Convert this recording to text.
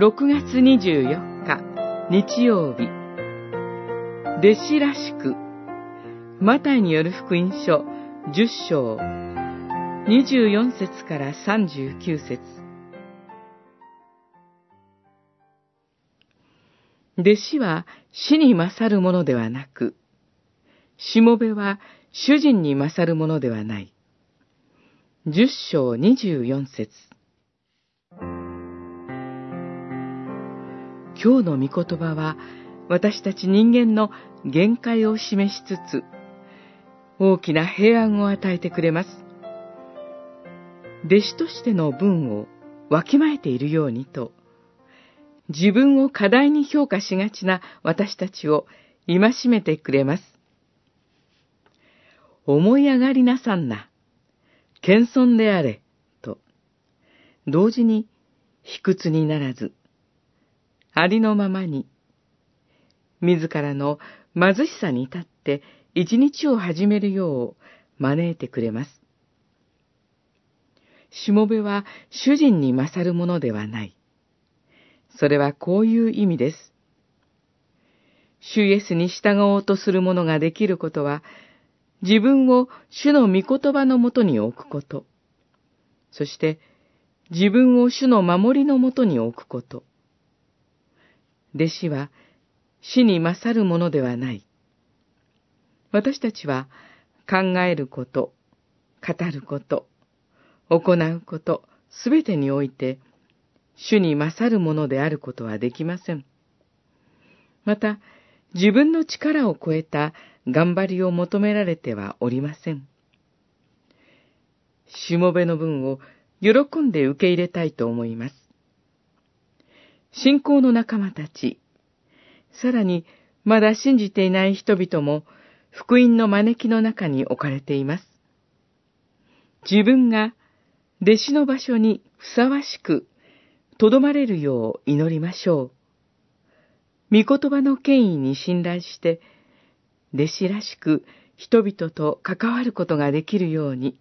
6月24日日曜日。弟子らしくマタイによる福音書10章。24節から39節。弟子は死に勝るものではなく、しもべは主人に勝るものではない。10章24節。今日の御言葉は私たち人間の限界を示しつつ、大きな平安を与えてくれます。弟子としての分をわきまえているようにと、自分を過大に評価しがちな私たちを戒めてくれます。思い上がりなさんな、謙遜であれ、と、同時に卑屈にならず、ありのままに、自らの貧しさに立って一日を始めるよう招いてくれます。しもべは主人に勝るものではない。それはこういう意味です。主イエスに従おうとする者ができることは、自分を主の御言葉のもとに置くこと、そして自分を主の守りのもとに置くこと。弟子は死に勝るものではない。私たちは考えること、語ること、行うこと、すべてにおいて、主に勝るものであることはできません。また、自分の力を超えた頑張りを求められてはおりません。しもべの分を喜んで受け入れたいと思います。信仰の仲間たち、さらにまだ信じていない人々も福音の招きの中に置かれています。自分が弟子の場所にふさわしくとどまれるよう祈りましょう。御言葉の権威に信頼して、弟子らしく人々と関わることができるように、